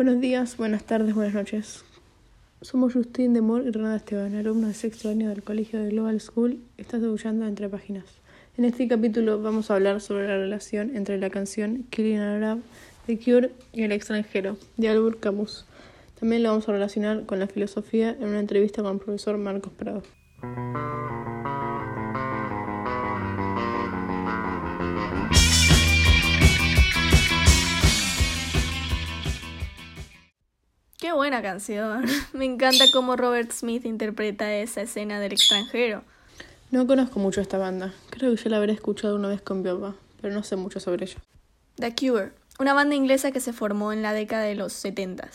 Buenos días, buenas tardes, buenas noches. Somos Justin de Moore y Renata Esteban, alumnos de sexto año del colegio de Global School. Estás escuchando Entre Páginas. En este capítulo vamos a hablar sobre la relación entre la canción Killing Arab de Cure y El extranjero de Albert Camus. También lo vamos a relacionar con la filosofía en una entrevista con el profesor Marcos Prado. Qué buena canción. Me encanta cómo Robert Smith interpreta esa escena del extranjero. No conozco mucho esta banda. Creo que ya la habré escuchado una vez con mi pero no sé mucho sobre ella. The Cure, una banda inglesa que se formó en la década de los 70.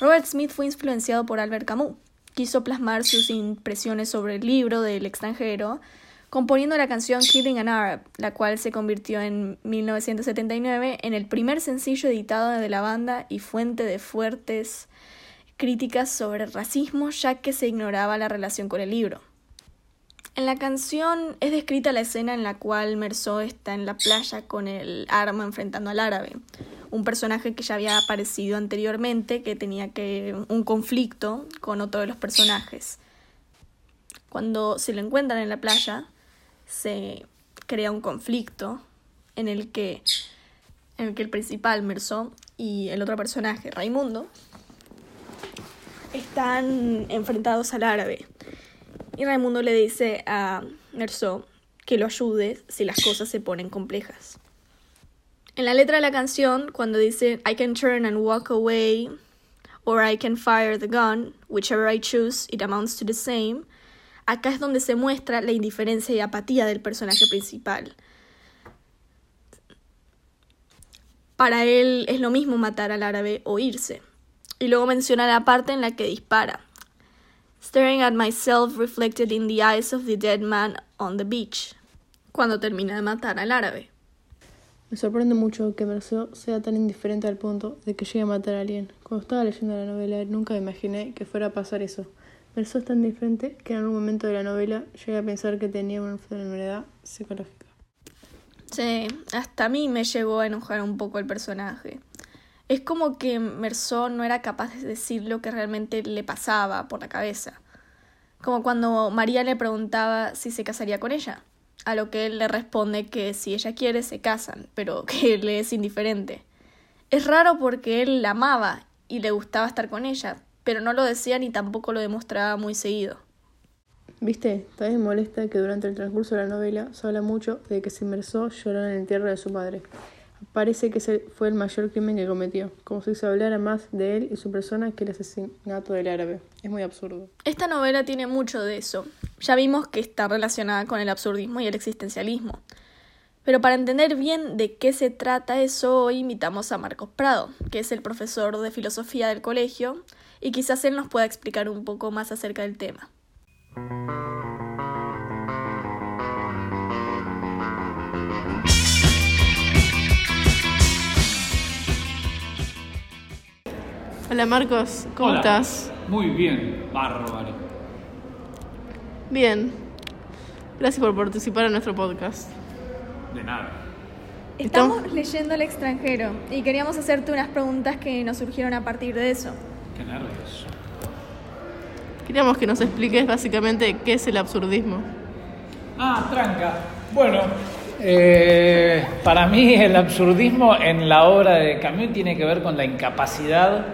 Robert Smith fue influenciado por Albert Camus. Quiso plasmar sus impresiones sobre el libro del extranjero componiendo la canción Killing an Arab, la cual se convirtió en 1979 en el primer sencillo editado de la banda y fuente de fuertes críticas sobre racismo, ya que se ignoraba la relación con el libro. En la canción es descrita la escena en la cual Merceau está en la playa con el arma enfrentando al árabe, un personaje que ya había aparecido anteriormente, que tenía que un conflicto con otro de los personajes. Cuando se lo encuentran en la playa, se crea un conflicto en el que, en el, que el principal, Merceau, y el otro personaje, Raimundo, están enfrentados al árabe. Y Raimundo le dice a Merceau que lo ayude si las cosas se ponen complejas. En la letra de la canción, cuando dice I can turn and walk away, or I can fire the gun, whichever I choose, it amounts to the same, acá es donde se muestra la indiferencia y apatía del personaje principal. Para él es lo mismo matar al árabe o irse. Y luego menciona la parte en la que dispara. Staring at myself reflected in the eyes of the dead man on the beach. Cuando termina de matar al árabe. Me sorprende mucho que Merceau sea tan indiferente al punto de que llegue a matar a alguien. Cuando estaba leyendo la novela nunca imaginé que fuera a pasar eso. Verso es tan diferente que en algún momento de la novela llegué a pensar que tenía una enfermedad psicológica. Sí, hasta a mí me llegó a enojar un poco el personaje. Es como que Merceau no era capaz de decir lo que realmente le pasaba por la cabeza. Como cuando María le preguntaba si se casaría con ella, a lo que él le responde que si ella quiere se casan, pero que le es indiferente. Es raro porque él la amaba y le gustaba estar con ella, pero no lo decía ni tampoco lo demostraba muy seguido. Viste, también molesta que durante el transcurso de la novela se habla mucho de que se inmersó lloró en el entierro de su padre. Parece que ese fue el mayor crimen que cometió, como si se hablara más de él y su persona que el asesinato del árabe. Es muy absurdo. Esta novela tiene mucho de eso. Ya vimos que está relacionada con el absurdismo y el existencialismo. Pero para entender bien de qué se trata eso, hoy invitamos a Marcos Prado, que es el profesor de filosofía del colegio, y quizás él nos pueda explicar un poco más acerca del tema. Hola Marcos, ¿cómo estás? Muy bien, bárbaro. Bien. Gracias por participar en nuestro podcast. De nada. Estamos leyendo El extranjero y queríamos hacerte unas preguntas que nos surgieron a partir de eso. Qué nervios. Queríamos que nos expliques básicamente qué es el absurdismo. Ah, tranca. Bueno, eh, para mí el absurdismo en la obra de Camus tiene que ver con la incapacidad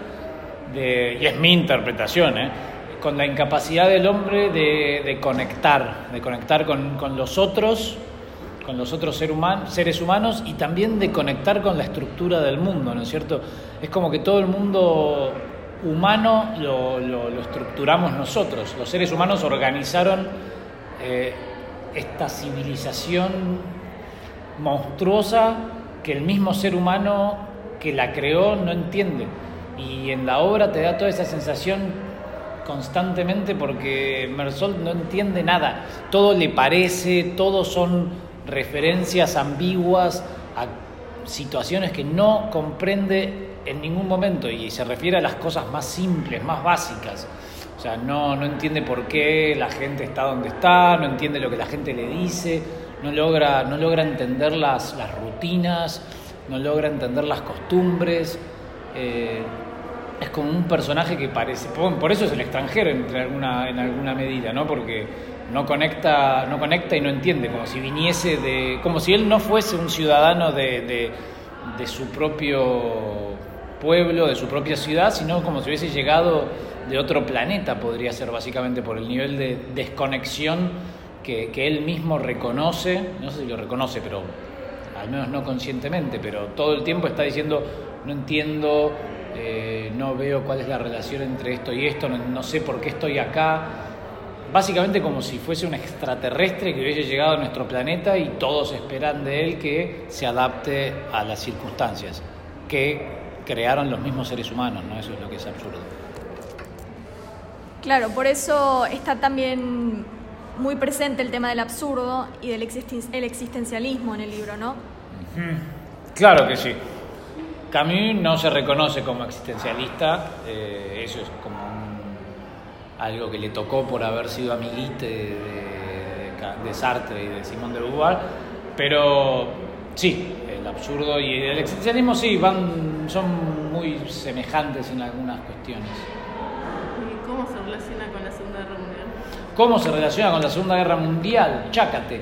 de, y es mi interpretación, ¿eh? con la incapacidad del hombre de, conectar, de conectar con, con, los otros, con los otros seres humanos y también de conectar con la estructura del mundo, ¿no es cierto? Es como que todo el mundo humano lo, lo, estructuramos nosotros. Los seres humanos organizaron eh, esta civilización monstruosa que el mismo ser humano que la creó no entiende. Y en la obra te da toda esa sensación constantemente porque Mersol no entiende nada. Todo le parece, todo son referencias ambiguas a situaciones que no comprende en ningún momento y se refiere a las cosas más simples, más básicas. O sea, no, no entiende por qué la gente está donde está, no entiende lo que la gente le dice, no logra, no logra entender las, las rutinas, no logra entender las costumbres. Eh, es como un personaje que parece, por por eso es el extranjero entre alguna, en alguna medida, ¿no? Porque no conecta, no conecta y no entiende, como si viniese de, como si él no fuese un ciudadano de, de, su propio pueblo, de su propia ciudad, sino como si hubiese llegado de otro planeta, podría ser básicamente por el nivel de desconexión que, que él mismo reconoce, no sé si lo reconoce, pero al menos no conscientemente, pero todo el tiempo está diciendo, no entiendo, eh, no veo cuál es la relación entre esto y esto, no sé por qué estoy acá. Básicamente como si fuese un extraterrestre que hubiese llegado a nuestro planeta y todos esperan de él que se adapte a las circunstancias que crearon los mismos seres humanos, ¿no? Eso es lo que es absurdo. Claro, por eso está también muy presente el tema del absurdo y del existen- el existencialismo en el libro, ¿no? Claro que sí. Camus no se reconoce como existencialista, eh, eso es como un- algo que le tocó por haber sido amiguite de, de- de Sartre y de Simón de Beauvoir, pero sí, el absurdo y el existencialismo sí, van, son muy semejantes en algunas cuestiones. ¿Y cómo se relaciona con la Segunda Guerra Mundial? ¿Cómo se relaciona con la Segunda Guerra Mundial? Chácate.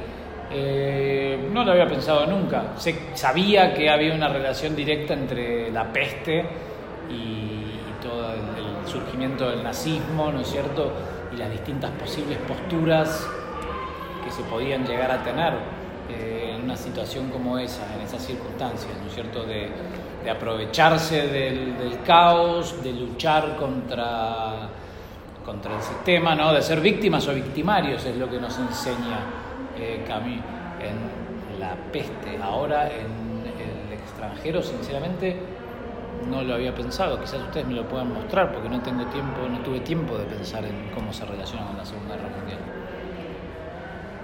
Eh, no lo había pensado nunca. Se- sabía que había una relación directa entre la peste y, surgimiento del nazismo, ¿no es cierto? Y las distintas posibles posturas que se podían llegar a tener eh, en una situación como esa, en esas circunstancias, ¿no es cierto? De, aprovecharse del, del caos, de luchar contra, contra el sistema, ¿no? De ser víctimas o victimarios es lo que nos enseña eh, Camus en La peste. Ahora en el extranjero, sinceramente, no lo había pensado. Quizás ustedes me lo puedan mostrar porque no tengo tiempo, no tuve tiempo de pensar en cómo se relaciona con la Segunda Guerra Mundial.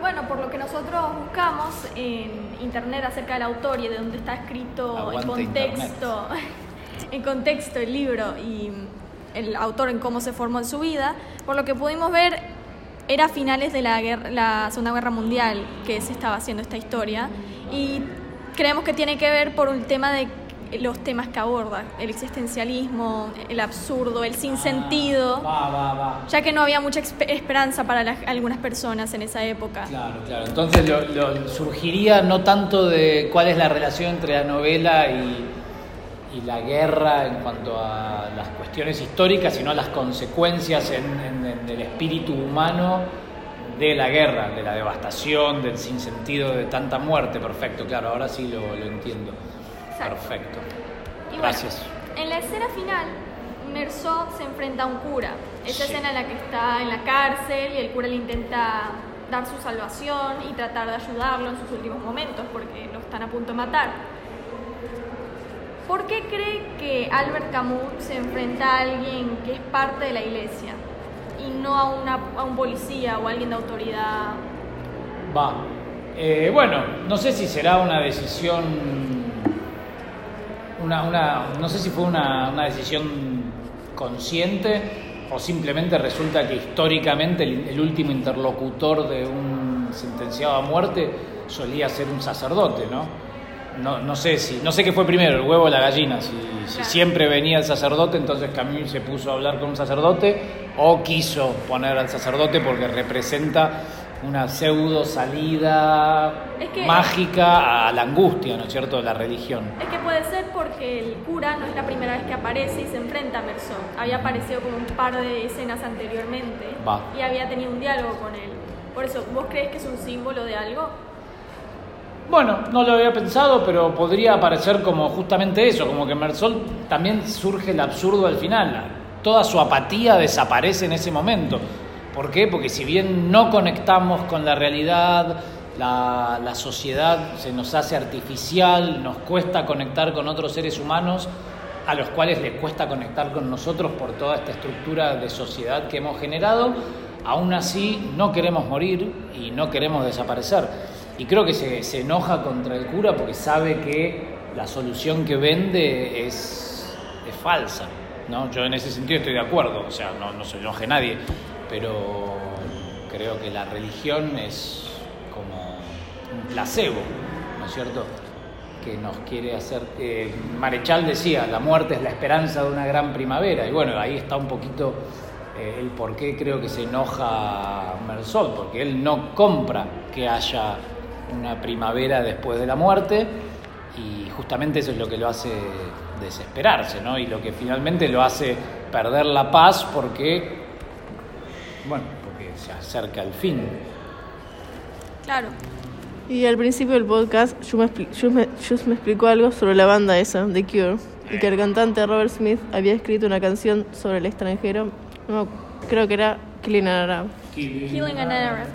Bueno, por lo que nosotros buscamos en internet acerca del autor y de dónde está escrito en Aguante contexto, en contexto el libro y el autor en cómo se formó en su vida, por lo que pudimos ver era finales de la, guerra- la Segunda Guerra Mundial que se estaba haciendo esta historia y creemos que tiene que ver por un tema de los temas que aborda, el existencialismo, el absurdo, el sinsentido, Va, va, va. ya que no había mucha esperanza para las- algunas personas en esa época. Claro, claro. Entonces lo, lo- surgiría no tanto de cuál es la relación entre la novela y, y la guerra en cuanto a las cuestiones históricas, sino las consecuencias en, en- en el espíritu humano de la guerra, de la devastación, del sinsentido de tanta muerte. Perfecto, claro, ahora sí lo, lo entiendo. Exacto. Perfecto. Y bueno, Gracias. en la escena final, Merceau se enfrenta a un cura. Esa Sí. escena en la que está en la cárcel y el cura le intenta dar su salvación y tratar de ayudarlo en sus últimos momentos porque lo están a punto de matar. ¿Por qué cree que Albert Camus se enfrenta a alguien que es parte de la iglesia y no a, una, a un policía o a alguien de autoridad? Va. Eh, bueno, no sé si será una decisión. Una, una, no sé si fue una, una decisión consciente o simplemente resulta que históricamente el, el último interlocutor de un sentenciado a muerte solía ser un sacerdote, ¿no? No, no sé si, no sé qué fue primero, el huevo o la gallina. Si, siempre venía el sacerdote, entonces Camus se puso a hablar con un sacerdote, o quiso poner al sacerdote porque representa una pseudo salida Es que- mágica a la angustia, ¿no es cierto?, de la religión. Es que puede ser porque el cura no es la primera vez que aparece y se enfrenta a Merceau. Había aparecido como un par de escenas anteriormente Va. y había tenido un diálogo con él. Por eso, ¿vos crees que es un símbolo de algo? Bueno, no lo había pensado, pero podría aparecer como justamente eso, como que en Mersol también surge el absurdo al final. Toda su apatía desaparece en ese momento. ¿Por qué? Porque si bien no conectamos con la realidad, la, sociedad se nos hace artificial, nos cuesta conectar con otros seres humanos, a los cuales les cuesta conectar con nosotros por toda esta estructura de sociedad que hemos generado, aún así no queremos morir y no queremos desaparecer. Y creo que se, enoja contra el cura porque sabe que la solución que vende es, es falsa. ¿no? Yo en ese sentido estoy de acuerdo, o sea, no, no se enoje nadie, pero creo que la religión es como un placebo, ¿no es cierto? que nos quiere hacer. Eh, Marechal decía, la muerte es la esperanza de una gran primavera, y bueno, ahí está un poquito eh, el por qué creo que se enoja Mersol, porque él no compra que haya una primavera después de la muerte, y justamente eso es lo que lo hace desesperarse, ¿no? Y lo que finalmente lo hace perder la paz porque, bueno, porque se acerca el fin. Claro. Y al principio del podcast, yo me, me, me explicó algo sobre la banda esa, The Cure, y que el cantante Robert Smith había escrito una canción sobre el extranjero, no, creo que era Killing an Arab. Killing an Arab.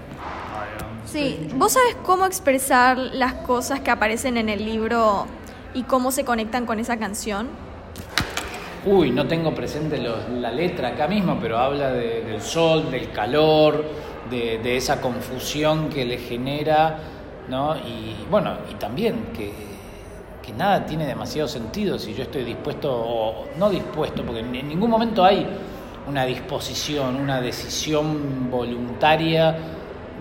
Sí, ¿vos sabes cómo expresar las cosas que aparecen en el libro y cómo se conectan con esa canción? Uy, no tengo presente la letra acá mismo, pero habla del sol, del calor, de, esa confusión que le genera, ¿no? Y bueno, y también que, que, nada tiene demasiado sentido si yo estoy dispuesto, o no dispuesto, porque en ningún momento hay una disposición, una decisión voluntaria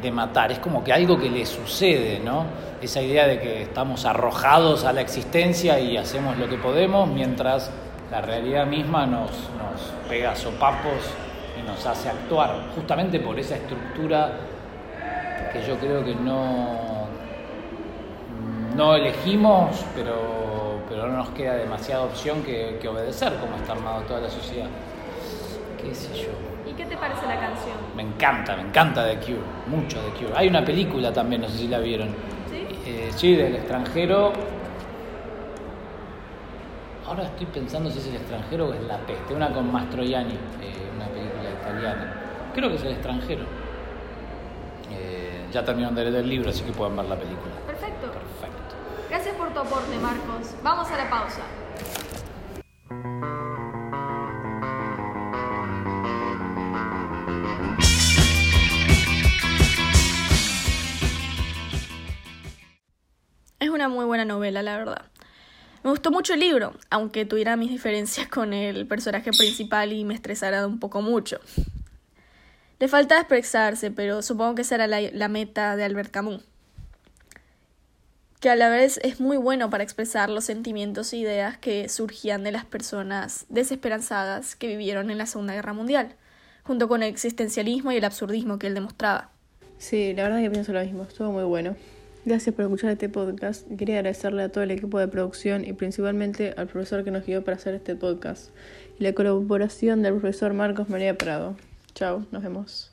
de matar, es como que algo que le sucede, ¿no? Esa idea de que estamos arrojados a la existencia y hacemos lo que podemos mientras la realidad misma nos, nos pega sopapos y nos hace actuar, justamente por esa estructura que yo creo que no, no elegimos, pero, pero no nos queda demasiada opción que, que obedecer como está armado toda la sociedad. ¿Qué sé yo? ¿Y qué te parece la canción? Me encanta, me encanta The Cure, mucho The Cure. Hay una película también, no sé si la vieron. ¿Sí? Eh, sí, del extranjero. Ahora estoy pensando si es el extranjero o es La Peste, una con Mastroianni, eh, una película italiana. Creo que es el extranjero. Eh, ya terminaron de leer el libro, así que pueden ver la película. Perfecto. Perfecto. Gracias por tu aporte, Marcos. Vamos a la pausa. una muy buena novela, la verdad. Me gustó mucho el libro, aunque tuviera mis diferencias con el personaje principal y me estresara un poco mucho. Le falta expresarse, pero supongo que esa era la, la meta de Albert Camus. Que a la vez es muy bueno para expresar los sentimientos e ideas que surgían de las personas desesperanzadas que vivieron en la Segunda Guerra Mundial, junto con el existencialismo y el absurdismo que él demostraba. Sí, la verdad que pienso lo mismo, estuvo muy bueno. Gracias por escuchar este podcast. Quería agradecerle a todo el equipo de producción y principalmente al profesor que nos guió para hacer este podcast y la colaboración del profesor Marcos María Prado. Chao, nos vemos.